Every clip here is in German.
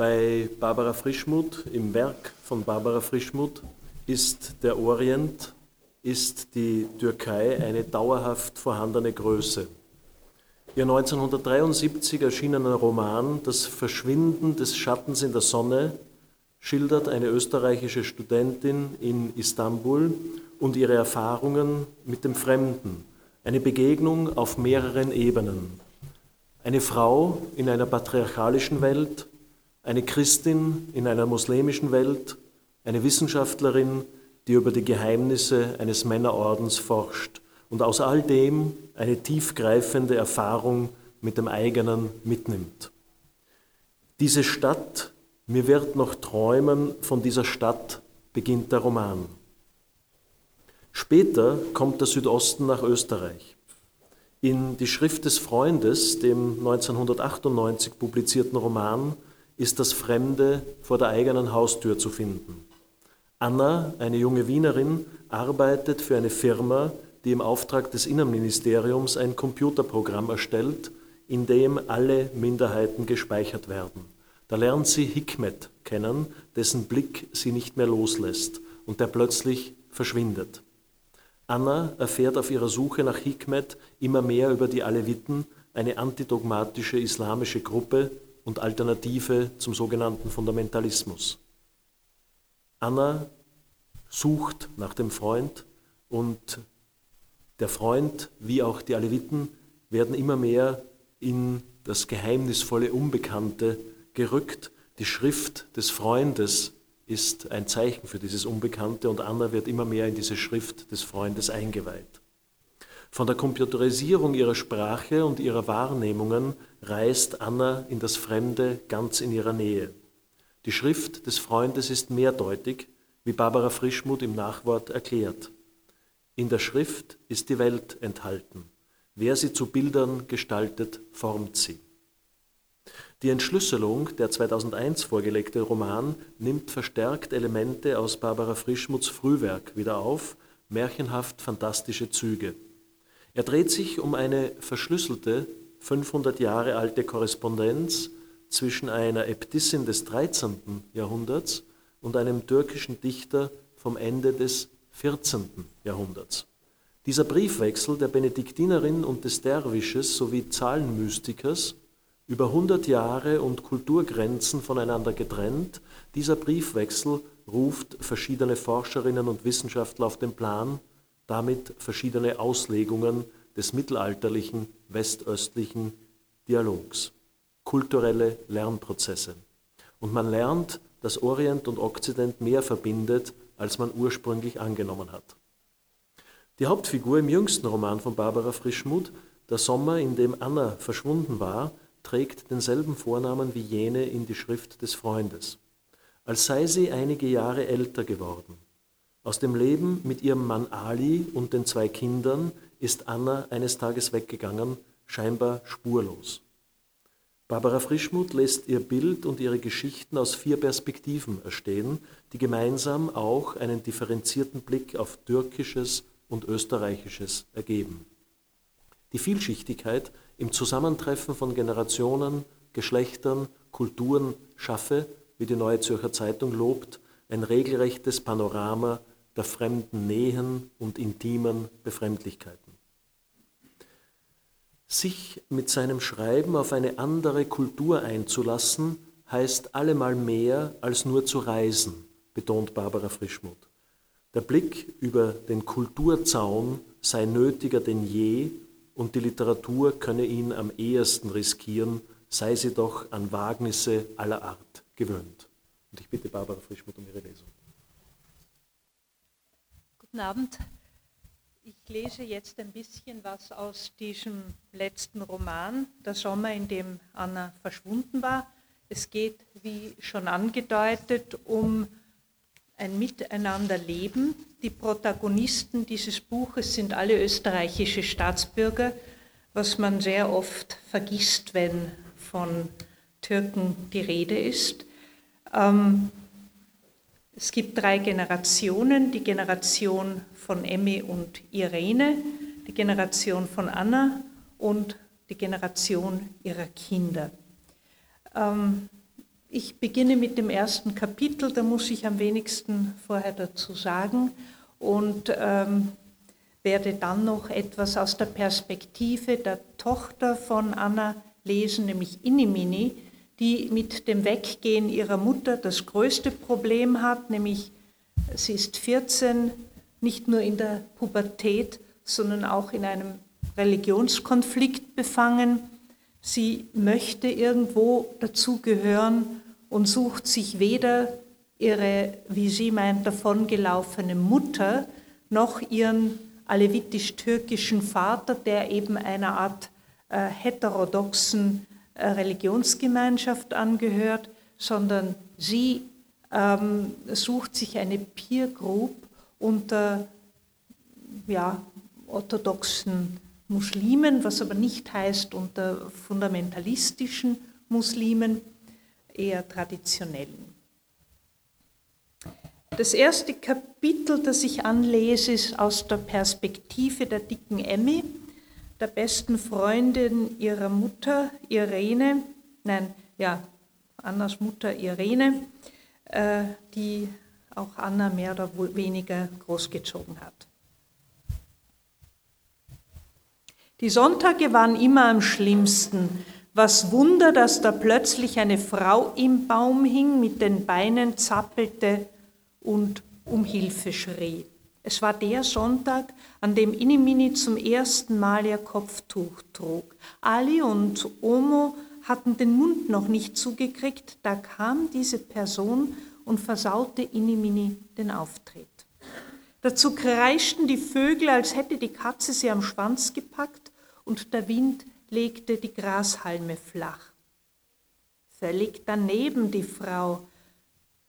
Bei Barbara Frischmuth, im Werk von Barbara Frischmuth, ist der Orient, ist die Türkei eine dauerhaft vorhandene Größe. Ihr 1973 erschienener Roman Das Verschwinden des Schattens in der Sonne schildert eine österreichische Studentin in Istanbul und ihre Erfahrungen mit dem Fremden, eine Begegnung auf mehreren Ebenen. Eine Frau in einer patriarchalischen Welt, eine Christin in einer muslimischen Welt, eine Wissenschaftlerin, die über die Geheimnisse eines Männerordens forscht und aus all dem eine tiefgreifende Erfahrung mit dem eigenen mitnimmt. Diese Stadt, mir wird noch träumen von dieser Stadt, beginnt der Roman. Später kommt der Südosten nach Österreich. In Die Schrift des Freundes, dem 1998 publizierten Roman, ist das Fremde vor der eigenen Haustür zu finden. Anna, eine junge Wienerin, arbeitet für eine Firma, die im Auftrag des Innenministeriums ein Computerprogramm erstellt, in dem alle Minderheiten gespeichert werden. Da lernt sie Hikmet kennen, dessen Blick sie nicht mehr loslässt und der plötzlich verschwindet. Anna erfährt auf ihrer Suche nach Hikmet immer mehr über die Aleviten, eine antidogmatische islamische Gruppe und Alternative zum sogenannten Fundamentalismus. Anna sucht nach dem Freund und der Freund wie auch die Aleviten werden immer mehr in das geheimnisvolle Unbekannte gerückt. Die Schrift des Freundes ist ein Zeichen für dieses Unbekannte und Anna wird immer mehr in diese Schrift des Freundes eingeweiht. Von der Computerisierung ihrer Sprache und ihrer Wahrnehmungen reist Anna in das Fremde ganz in ihrer Nähe. Die Schrift des Freundes ist mehrdeutig, wie Barbara Frischmuth im Nachwort erklärt. In der Schrift ist die Welt enthalten. Wer sie zu Bildern gestaltet, formt sie. Die Entschlüsselung, der 2001 vorgelegte Roman, nimmt verstärkt Elemente aus Barbara Frischmuths Frühwerk wieder auf, märchenhaft fantastische Züge. Er dreht sich um eine verschlüsselte, 500 Jahre alte Korrespondenz zwischen einer Äbtissin des 13. Jahrhunderts und einem türkischen Dichter vom Ende des 14. Jahrhunderts. Dieser Briefwechsel der Benediktinerin und des Derwisches sowie Zahlenmystikers über 100 Jahre und Kulturgrenzen voneinander getrennt, dieser Briefwechsel ruft verschiedene Forscherinnen und Wissenschaftler auf den Plan, damit verschiedene Auslegungen des mittelalterlichen westöstlichen Dialogs, kulturelle Lernprozesse. Und man lernt, dass Orient und Okzident mehr verbindet, als man ursprünglich angenommen hat. Die Hauptfigur im jüngsten Roman von Barbara Frischmuth, Der Sommer, in dem Anna verschwunden war, trägt denselben Vornamen wie jene in die Schrift des Freundes, als sei sie einige Jahre älter geworden. Aus dem Leben mit ihrem Mann Ali und den zwei Kindern ist Anna eines Tages weggegangen, scheinbar spurlos. Barbara Frischmuth lässt ihr Bild und ihre Geschichten aus vier Perspektiven erstehen, die gemeinsam auch einen differenzierten Blick auf Türkisches und Österreichisches ergeben. Die Vielschichtigkeit im Zusammentreffen von Generationen, Geschlechtern, Kulturen schaffe, wie die Neue Zürcher Zeitung lobt, ein regelrechtes Panorama der fremden Nähen und intimen Befremdlichkeiten. Sich mit seinem Schreiben auf eine andere Kultur einzulassen, heißt allemal mehr als nur zu reisen, betont Barbara Frischmuth. Der Blick über den Kulturzaun sei nötiger denn je und die Literatur könne ihn am ehesten riskieren, sei sie doch an Wagnisse aller Art gewöhnt. Und ich bitte Barbara Frischmuth um ihre Lesung. Guten Abend. Ich lese jetzt ein bisschen was aus diesem letzten Roman, Der Sommer, in dem Anna verschwunden war. Es geht, wie schon angedeutet, um ein Miteinanderleben. Die Protagonisten dieses Buches sind alle österreichische Staatsbürger, was man sehr oft vergisst, wenn von Türken die Rede ist. Ähm, es gibt drei Generationen, die Generation von Emmy und Irene, die Generation von Anna und die Generation ihrer Kinder. Ähm, ich beginne mit dem ersten Kapitel, da muss ich am wenigsten vorher dazu sagen und ähm, werde dann noch etwas aus der Perspektive der Tochter von Anna lesen, nämlich Inimini, die mit dem Weggehen ihrer Mutter das größte Problem hat, nämlich sie ist 14, nicht nur in der Pubertät, sondern auch in einem Religionskonflikt befangen. Sie möchte irgendwo dazugehören und sucht sich weder ihre, wie sie meint, davongelaufene Mutter noch ihren alevitisch-türkischen Vater, der eben einer Art äh, heterodoxen Religionsgemeinschaft angehört, sondern sie ähm, sucht sich eine Peer Group unter ja, orthodoxen Muslimen, was aber nicht heißt unter fundamentalistischen Muslimen, eher traditionellen. Das erste Kapitel, das ich anlese, ist aus der Perspektive der dicken Emmy, der besten Freundin ihrer Mutter Irene, nein, ja, Annas Mutter Irene, äh, die auch Anna mehr oder weniger großgezogen hat. Die Sonntage waren immer am schlimmsten. Was Wunder, dass da plötzlich eine Frau im Baum hing, mit den Beinen zappelte und um Hilfe schrie. Es war der Sonntag, an dem Inimini zum ersten Mal ihr Kopftuch trug. Ali und Omo hatten den Mund noch nicht zugekriegt, da kam diese Person und versaute Inimini den Auftritt. Dazu kreischten die Vögel, als hätte die Katze sie am Schwanz gepackt und der Wind legte die Grashalme flach. Völlig daneben die Frau,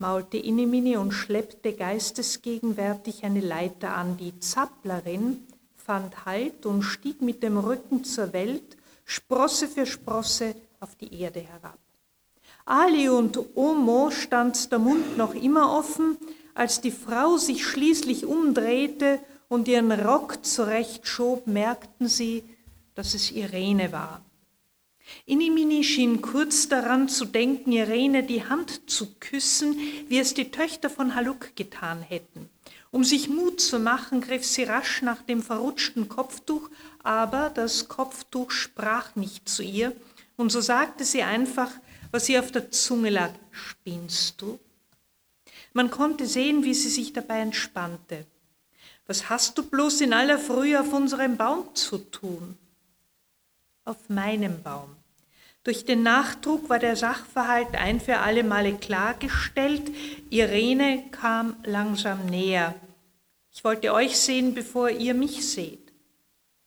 maulte Inimini und schleppte geistesgegenwärtig eine Leiter an. Die Zapplerin fand Halt und stieg mit dem Rücken zur Welt, Sprosse für Sprosse auf die Erde herab. Ali und Omo stand der Mund noch immer offen, als die Frau sich schließlich umdrehte und ihren Rock zurechtschob, merkten sie, dass es Irene war. Inimini schien kurz daran zu denken, Irene die Hand zu küssen, wie es die Töchter von Haluk getan hätten. Um sich Mut zu machen, griff sie rasch nach dem verrutschten Kopftuch, aber das Kopftuch sprach nicht zu ihr, und so sagte sie einfach, was ihr auf der Zunge lag. Spinnst du? Man konnte sehen, wie sie sich dabei entspannte. Was hast du bloß in aller Frühe auf unserem Baum zu tun? Auf meinem Baum. Durch den Nachdruck war der Sachverhalt ein für alle Male klargestellt. Irene kam langsam näher. Ich wollte euch sehen, bevor ihr mich seht.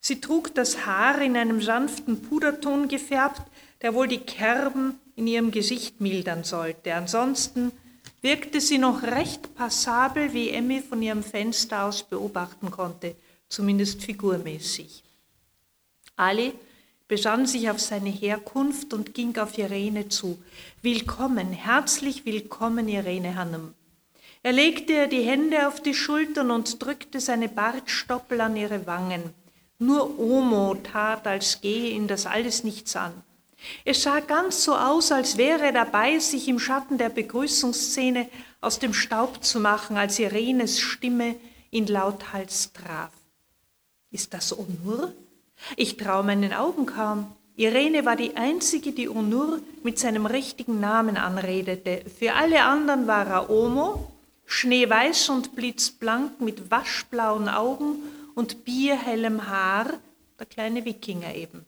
Sie trug das Haar in einem sanften Puderton gefärbt, der wohl die Kerben in ihrem Gesicht mildern sollte. Ansonsten wirkte sie noch recht passabel, wie Emmy von ihrem Fenster aus beobachten konnte, zumindest figurmäßig. Ali besann sich auf seine Herkunft und ging auf Irene zu. Willkommen, herzlich willkommen, Irene Hannem. Er legte ihr die Hände auf die Schultern und drückte seine Bartstoppel an ihre Wangen. Nur Omo tat, als gehe ihn das alles nichts an. Es sah ganz so aus, als wäre er dabei, sich im Schatten der Begrüßungsszene aus dem Staub zu machen, als Irenes Stimme ihn lauthals traf. Ist das Onur? Ich traue meinen Augen kaum. Irene war die einzige, die Onur mit seinem richtigen Namen anredete. Für alle anderen war er Omo, schneeweiß und blitzblank mit waschblauen Augen und bierhellem Haar, der kleine Wikinger eben.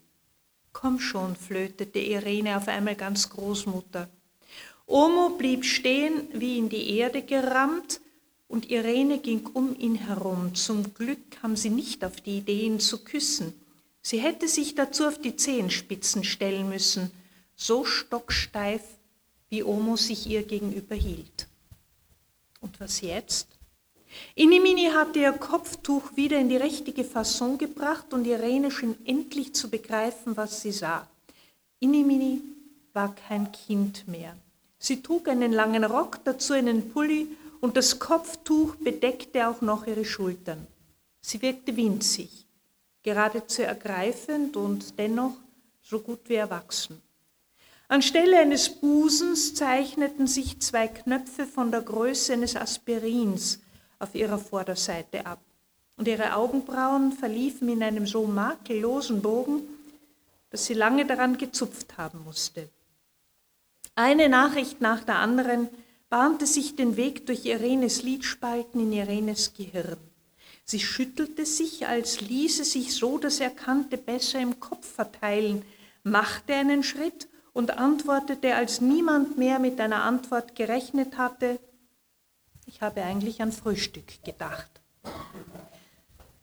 Komm schon, flötete Irene auf einmal ganz Großmutter. Omo blieb stehen, wie in die Erde gerammt, und Irene ging um ihn herum. Zum Glück kam sie nicht auf die Idee, ihn zu küssen. Sie hätte sich dazu auf die Zehenspitzen stellen müssen, so stocksteif, wie Omo sich ihr gegenüber hielt. Und was jetzt? Inimini hatte ihr Kopftuch wieder in die richtige Fasson gebracht und Irene schien endlich zu begreifen, was sie sah. Inimini war kein Kind mehr. Sie trug einen langen Rock, dazu einen Pulli und das Kopftuch bedeckte auch noch ihre Schultern. Sie wirkte winzig, geradezu ergreifend und dennoch so gut wie erwachsen. Anstelle eines Busens zeichneten sich zwei Knöpfe von der Größe eines Aspirins auf ihrer Vorderseite ab, und ihre Augenbrauen verliefen in einem so makellosen Bogen, dass sie lange daran gezupft haben musste. Eine Nachricht nach der anderen bahnte sich den Weg durch Irenes Lidspalten in Irenes Gehirn. Sie schüttelte sich, als ließe sich so das Erkannte besser im Kopf verteilen, machte einen Schritt und antwortete, als niemand mehr mit einer Antwort gerechnet hatte, ich habe eigentlich an Frühstück gedacht.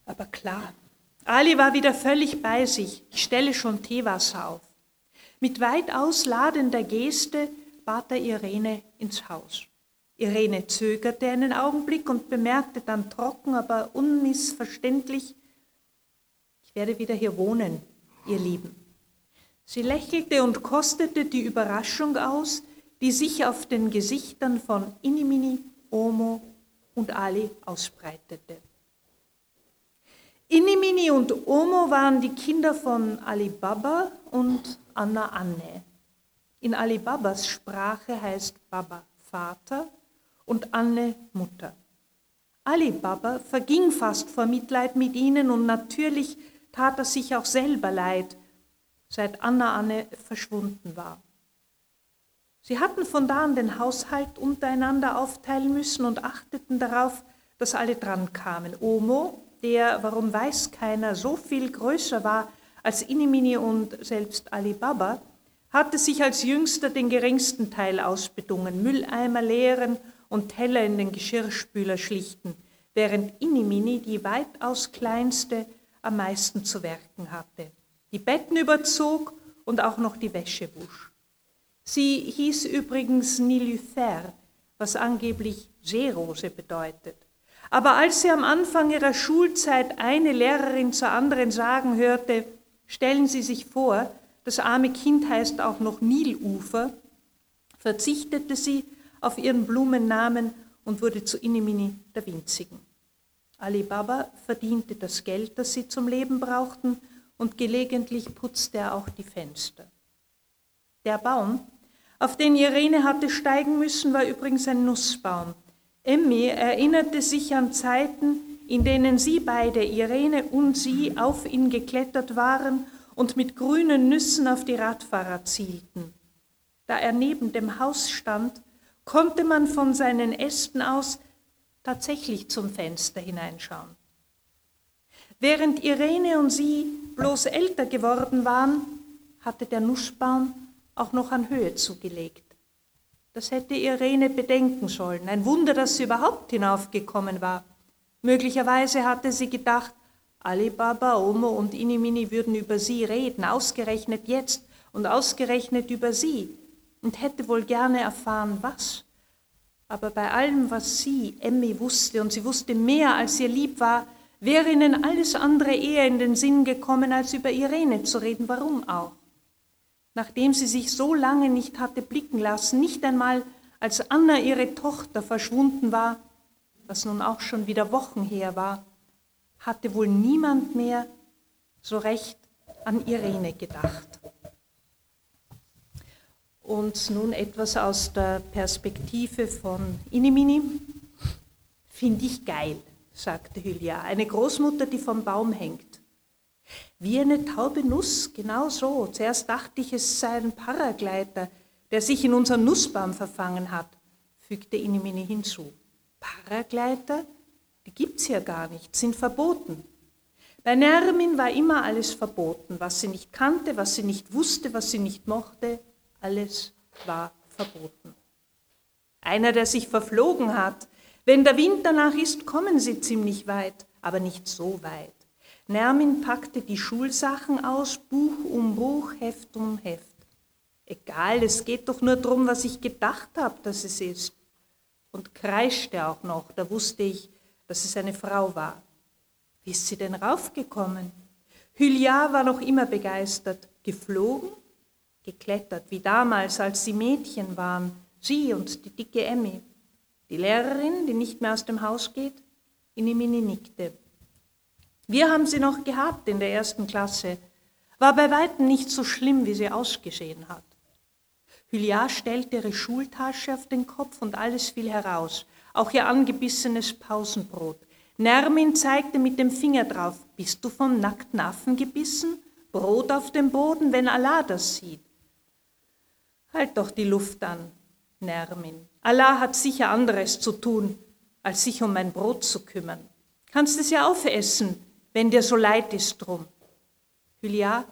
Aber klar, Ali war wieder völlig bei sich. Ich stelle schon Teewasser auf. Mit weitaus ladender Geste bat er Irene ins Haus. Irene zögerte einen Augenblick und bemerkte dann trocken, aber unmissverständlich, ich werde wieder hier wohnen, ihr Lieben. Sie lächelte und kostete die Überraschung aus, die sich auf den Gesichtern von Inimini, Omo und Ali ausbreitete. Inimini und Omo waren die Kinder von Ali Baba und Anna Anne. In Ali Babas Sprache heißt Baba Vater und Anne Mutter. Ali Baba verging fast vor Mitleid mit ihnen und natürlich tat er sich auch selber leid, seit Anna Anne verschwunden war. Sie hatten von da an den Haushalt untereinander aufteilen müssen und achteten darauf, dass alle drankamen. Omo, der, warum weiß keiner, so viel größer war als Inimini und selbst Alibaba, hatte sich als Jüngster den geringsten Teil ausbedungen, Mülleimer leeren und Teller in den Geschirrspüler schlichten, während Inimini, die weitaus kleinste, am meisten zu werken hatte, die Betten überzog und auch noch die Wäsche wusch. Sie hieß übrigens Nilüfer, was angeblich Seerose bedeutet. Aber als sie am Anfang ihrer Schulzeit eine Lehrerin zur anderen sagen hörte, stellen Sie sich vor, das arme Kind heißt auch noch Nilufer, verzichtete sie auf ihren Blumennamen und wurde zu Inimini der Winzigen. Ali Baba verdiente das Geld, das sie zum Leben brauchten, und gelegentlich putzte er auch die Fenster. Der Baum, auf den Irene hatte steigen müssen, war übrigens ein Nussbaum. Emmy erinnerte sich an Zeiten, in denen sie beide, Irene und sie, auf ihn geklettert waren und mit grünen Nüssen auf die Radfahrer zielten. Da er neben dem Haus stand, konnte man von seinen Ästen aus tatsächlich zum Fenster hineinschauen. Während Irene und sie bloß älter geworden waren, hatte der Nussbaum auch noch an Höhe zugelegt. Das hätte Irene bedenken sollen. Ein Wunder, dass sie überhaupt hinaufgekommen war. Möglicherweise hatte sie gedacht, Alibaba, Omo und Inimini würden über sie reden, ausgerechnet jetzt und ausgerechnet über sie und hätte wohl gerne erfahren, was. Aber bei allem, was sie, Emmy, wusste, und sie wusste mehr, als ihr lieb war, wäre ihnen alles andere eher in den Sinn gekommen, als über Irene zu reden. Warum auch? Nachdem sie sich so lange nicht hatte blicken lassen, nicht einmal als Anna, ihre Tochter, verschwunden war, was nun auch schon wieder Wochen her war, hatte wohl niemand mehr so recht an Irene gedacht. Und nun etwas aus der Perspektive von Inimini. Finde ich geil, sagte Hylia, eine Großmutter, die vom Baum hängt. Wie eine taube Nuss, genau so. Zuerst dachte ich, es sei ein Paragleiter, der sich in unseren Nussbaum verfangen hat, fügte Inimini hinzu. Paragleiter? Die gibt's hier gar nicht, sind verboten. Bei Nermin war immer alles verboten, was sie nicht kannte, was sie nicht wusste, was sie nicht mochte, alles war verboten. Einer, der sich verflogen hat. Wenn der Wind danach ist, kommen sie ziemlich weit, aber nicht so weit. Nermin packte die Schulsachen aus, Buch um Buch, Heft um Heft. Egal, es geht doch nur darum, was ich gedacht habe, dass es ist. Und kreischte auch noch, da wusste ich, dass es eine Frau war. Wie ist sie denn raufgekommen? Hylia war noch immer begeistert. Geflogen? Geklettert, wie damals, als sie Mädchen waren, sie und die dicke Emmy. Die Lehrerin, die nicht mehr aus dem Haus geht, Inimini nickte. Wir haben sie noch gehabt in der ersten Klasse. War bei weitem nicht so schlimm, wie sie ausgesehen hat. Hylia stellte ihre Schultasche auf den Kopf und alles fiel heraus, auch ihr angebissenes Pausenbrot. Nermin zeigte mit dem Finger drauf, bist du vom nackten Affen gebissen? Brot auf dem Boden, wenn Allah das sieht. Halt doch die Luft an, Nermin. Allah hat sicher anderes zu tun, als sich um mein Brot zu kümmern. Kannst es ja aufessen, wenn dir so leid ist drum. Hylia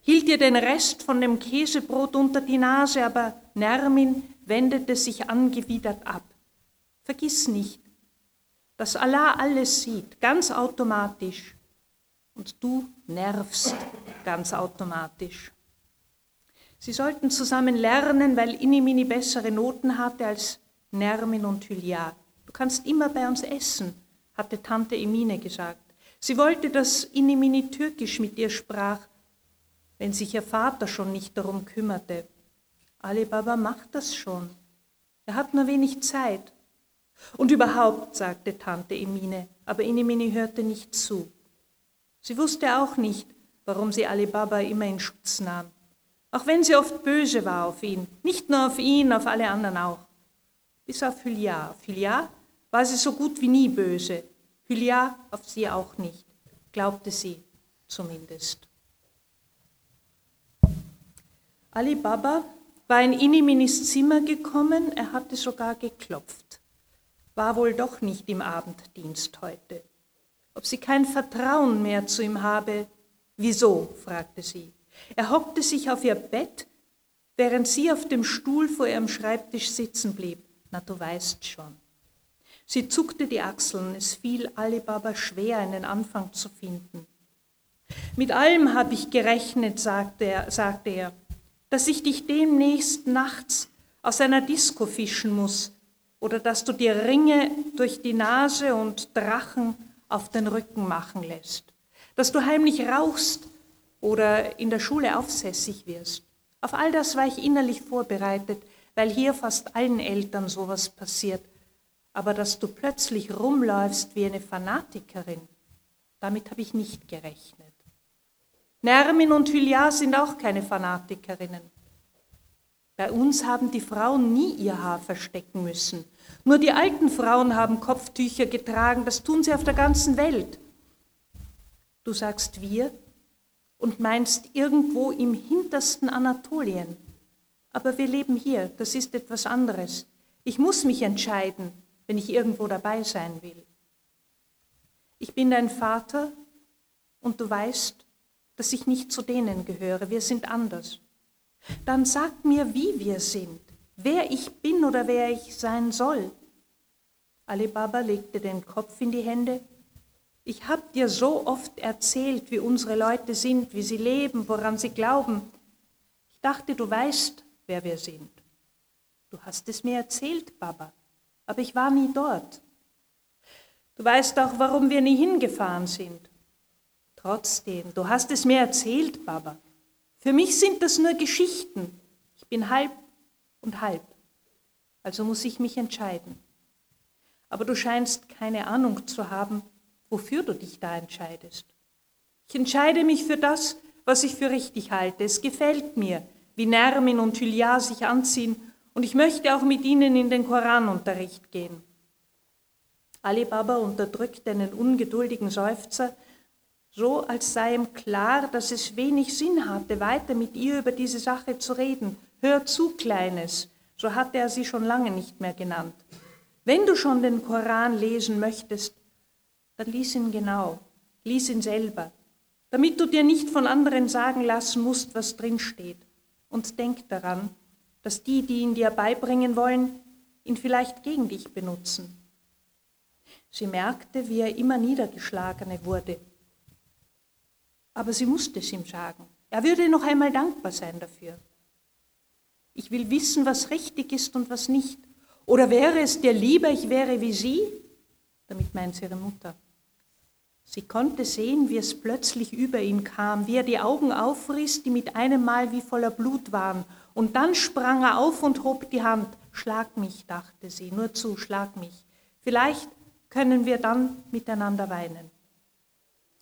hielt ihr den Rest von dem Käsebrot unter die Nase, aber Nermin wendete sich angewidert ab. Vergiss nicht, dass Allah alles sieht, ganz automatisch, und du nervst ganz automatisch. Sie sollten zusammen lernen, weil Inimini bessere Noten hatte als Nermin und Hylia. Du kannst immer bei uns essen, hatte Tante Emine gesagt. Sie wollte, dass Inimini türkisch mit ihr sprach, wenn sich ihr Vater schon nicht darum kümmerte. Ali Baba macht das schon. Er hat nur wenig Zeit. Und überhaupt, sagte Tante Emine, aber Inimini hörte nicht zu. Sie wusste auch nicht, warum sie Ali Baba immer in Schutz nahm. Auch wenn sie oft böse war auf ihn, nicht nur auf ihn, auf alle anderen auch. Bis auf Hylia. Auf Hylia war sie so gut wie nie böse. Hylia auf sie auch nicht, glaubte sie zumindest. Ali Baba war in Iniminis Zimmer gekommen, er hatte sogar geklopft. War wohl doch nicht im Abenddienst heute. Ob sie kein Vertrauen mehr zu ihm habe? Wieso? fragte sie. Er hockte sich auf ihr Bett, während sie auf dem Stuhl vor ihrem Schreibtisch sitzen blieb. Na, du weißt schon. Sie zuckte die Achseln, es fiel Alibaba schwer, einen Anfang zu finden. Mit allem habe ich gerechnet, sagte er, sagte er, dass ich dich demnächst nachts aus einer Disco fischen muss oder dass du dir Ringe durch die Nase und Drachen auf den Rücken machen lässt, dass du heimlich rauchst oder in der Schule aufsässig wirst. Auf all das war ich innerlich vorbereitet, weil hier fast allen Eltern sowas passiert. Aber dass du plötzlich rumläufst wie eine Fanatikerin, damit habe ich nicht gerechnet. Nermin und Hylia sind auch keine Fanatikerinnen. Bei uns haben die Frauen nie ihr Haar verstecken müssen. Nur die alten Frauen haben Kopftücher getragen, das tun sie auf der ganzen Welt. Du sagst wir, und meinst irgendwo im hintersten Anatolien. Aber wir leben hier, das ist etwas anderes. Ich muss mich entscheiden, wenn ich irgendwo dabei sein will. Ich bin dein Vater und du weißt, dass ich nicht zu denen gehöre, wir sind anders. Dann sag mir, wie wir sind, wer ich bin oder wer ich sein soll. Ali Baba legte den Kopf in die Hände ich habe dir so oft erzählt, wie unsere Leute sind, wie sie leben, woran sie glauben. Ich dachte, du weißt, wer wir sind. Du hast es mir erzählt, Baba, aber ich war nie dort. Du weißt auch, warum wir nie hingefahren sind. Trotzdem, du hast es mir erzählt, Baba. Für mich sind das nur Geschichten. Ich bin halb und halb. Also muss ich mich entscheiden. Aber du scheinst keine Ahnung zu haben, wofür du dich da entscheidest. Ich entscheide mich für das, was ich für richtig halte. Es gefällt mir, wie Nermin und Hylia sich anziehen und ich möchte auch mit ihnen in den Koranunterricht gehen. Ali Baba unterdrückte einen ungeduldigen Seufzer, so als sei ihm klar, dass es wenig Sinn hatte, weiter mit ihr über diese Sache zu reden. Hör zu, Kleines, so hatte er sie schon lange nicht mehr genannt. Wenn du schon den Koran lesen möchtest, dann lies ihn genau, lies ihn selber, damit du dir nicht von anderen sagen lassen musst, was drin steht. Und denk daran, dass die, die ihn dir beibringen wollen, ihn vielleicht gegen dich benutzen. Sie merkte, wie er immer niedergeschlagener wurde. Aber sie musste es ihm sagen. Er würde noch einmal dankbar sein dafür. Ich will wissen, was richtig ist und was nicht. Oder wäre es dir lieber, ich wäre wie sie? Damit meint sie ihre Mutter. Sie konnte sehen, wie es plötzlich über ihn kam, wie er die Augen aufriss, die mit einem Mal wie voller Blut waren. Und dann sprang er auf und hob die Hand. Schlag mich, dachte sie, nur zu, schlag mich. Vielleicht können wir dann miteinander weinen.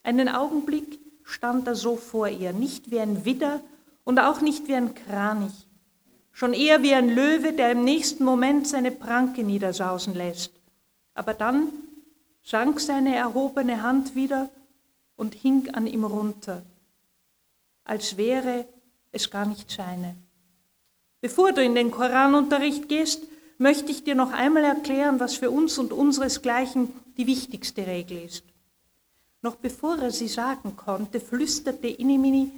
Einen Augenblick stand er so vor ihr, nicht wie ein Widder und auch nicht wie ein Kranich. schon eher wie ein Löwe, der im nächsten Moment seine Pranke niedersausen lässt. Aber dann sank seine erhobene Hand wieder und hing an ihm runter, als wäre es gar nicht seine. Bevor du in den Koranunterricht gehst, möchte ich dir noch einmal erklären, was für uns und unseresgleichen die wichtigste Regel ist. Noch bevor er sie sagen konnte, flüsterte Inimini,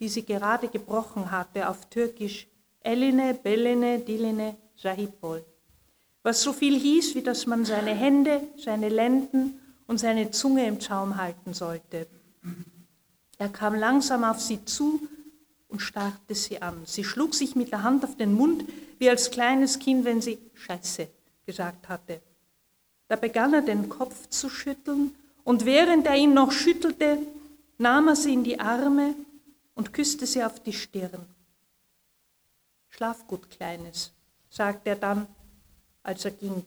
die sie gerade gebrochen hatte, auf Türkisch, Eline, Beline, Diline, Sahipol, was so viel hieß, wie dass man seine Hände, seine Lenden und seine Zunge im Zaum halten sollte. Er kam langsam auf sie zu und starrte sie an. Sie schlug sich mit der Hand auf den Mund, wie als kleines Kind, wenn sie Scheiße gesagt hatte. Da begann er den Kopf zu schütteln und während er ihn noch schüttelte, nahm er sie in die Arme und küsste sie auf die Stirn. Schlaf gut, Kleines, sagte er dann, als er ging.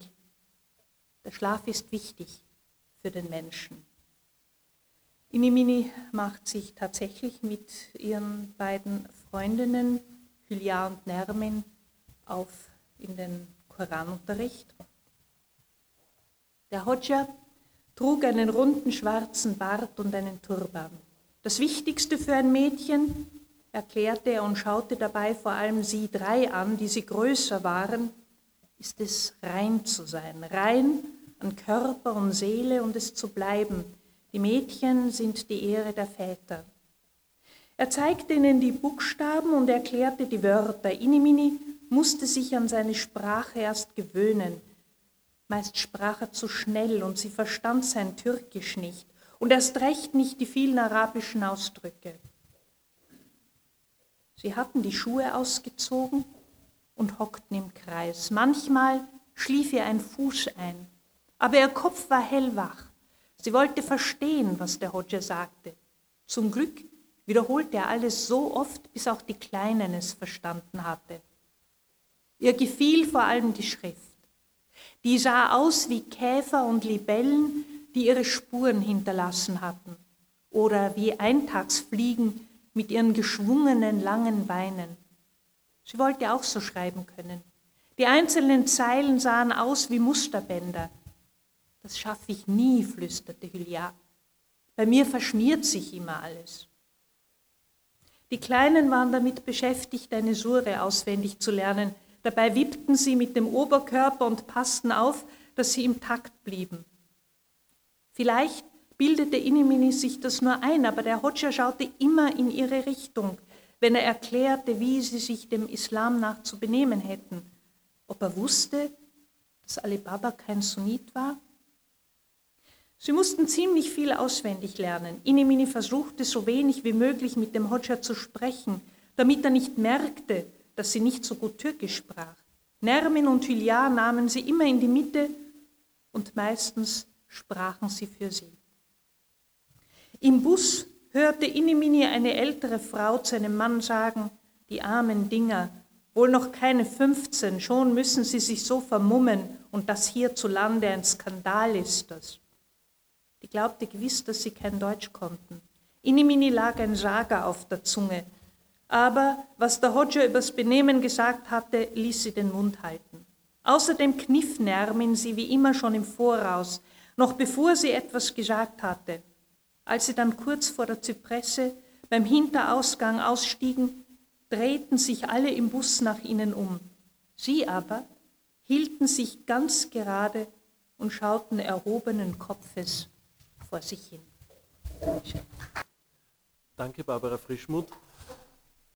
Der Schlaf ist wichtig für den Menschen. Inimini macht sich tatsächlich mit ihren beiden Freundinnen, Hülya und Nermin, auf in den Koranunterricht. Der Hodja trug einen runden schwarzen Bart und einen Turban. Das Wichtigste für ein Mädchen, erklärte er und schaute dabei vor allem sie drei an, die sie größer waren, ist es rein zu sein, rein an Körper und Seele und es zu bleiben. Die Mädchen sind die Ehre der Väter. Er zeigte ihnen die Buchstaben und erklärte die Wörter. Inimini musste sich an seine Sprache erst gewöhnen. Meist sprach er zu schnell und sie verstand sein Türkisch nicht und erst recht nicht die vielen arabischen Ausdrücke. Sie hatten die Schuhe ausgezogen und hockten im Kreis. Manchmal schlief ihr ein Fuß ein, aber ihr Kopf war hellwach. Sie wollte verstehen, was der Hodja sagte. Zum Glück wiederholte er alles so oft, bis auch die Kleinen es verstanden hatte. Ihr gefiel vor allem die Schrift. Die sah aus wie Käfer und Libellen, die ihre Spuren hinterlassen hatten, oder wie Eintagsfliegen mit ihren geschwungenen langen Beinen. Sie wollte auch so schreiben können. Die einzelnen Zeilen sahen aus wie Musterbänder. Das schaffe ich nie, flüsterte Hülya. Bei mir verschmiert sich immer alles. Die Kleinen waren damit beschäftigt, eine Sure auswendig zu lernen. Dabei wippten sie mit dem Oberkörper und passten auf, dass sie im Takt blieben. Vielleicht bildete Inimini sich das nur ein, aber der Hodja schaute immer in ihre Richtung, wenn er erklärte, wie sie sich dem Islam nach zu benehmen hätten. Ob er wusste, dass Ali Baba kein Sunnit war? Sie mussten ziemlich viel auswendig lernen. Inimini versuchte so wenig wie möglich mit dem Hodja zu sprechen, damit er nicht merkte, dass sie nicht so gut Türkisch sprach. Nermin und Hülya nahmen sie immer in die Mitte und meistens sprachen sie für sie. Im Bus hörte Inimini eine ältere Frau zu einem Mann sagen, die armen Dinger, wohl noch keine 15, schon müssen sie sich so vermummen und das hierzulande ein Skandal ist das. Die glaubte gewiss, dass sie kein Deutsch konnten. Inimini lag ein Saga auf der Zunge, aber was der Hodja übers Benehmen gesagt hatte, ließ sie den Mund halten. Außerdem kniff Nermin sie wie immer schon im Voraus, noch bevor sie etwas gesagt hatte. Als sie dann kurz vor der Zypresse beim Hinterausgang ausstiegen, drehten sich alle im Bus nach ihnen um. Sie aber hielten sich ganz gerade und schauten erhobenen Kopfes vor sich hin. Danke, Barbara Frischmuth.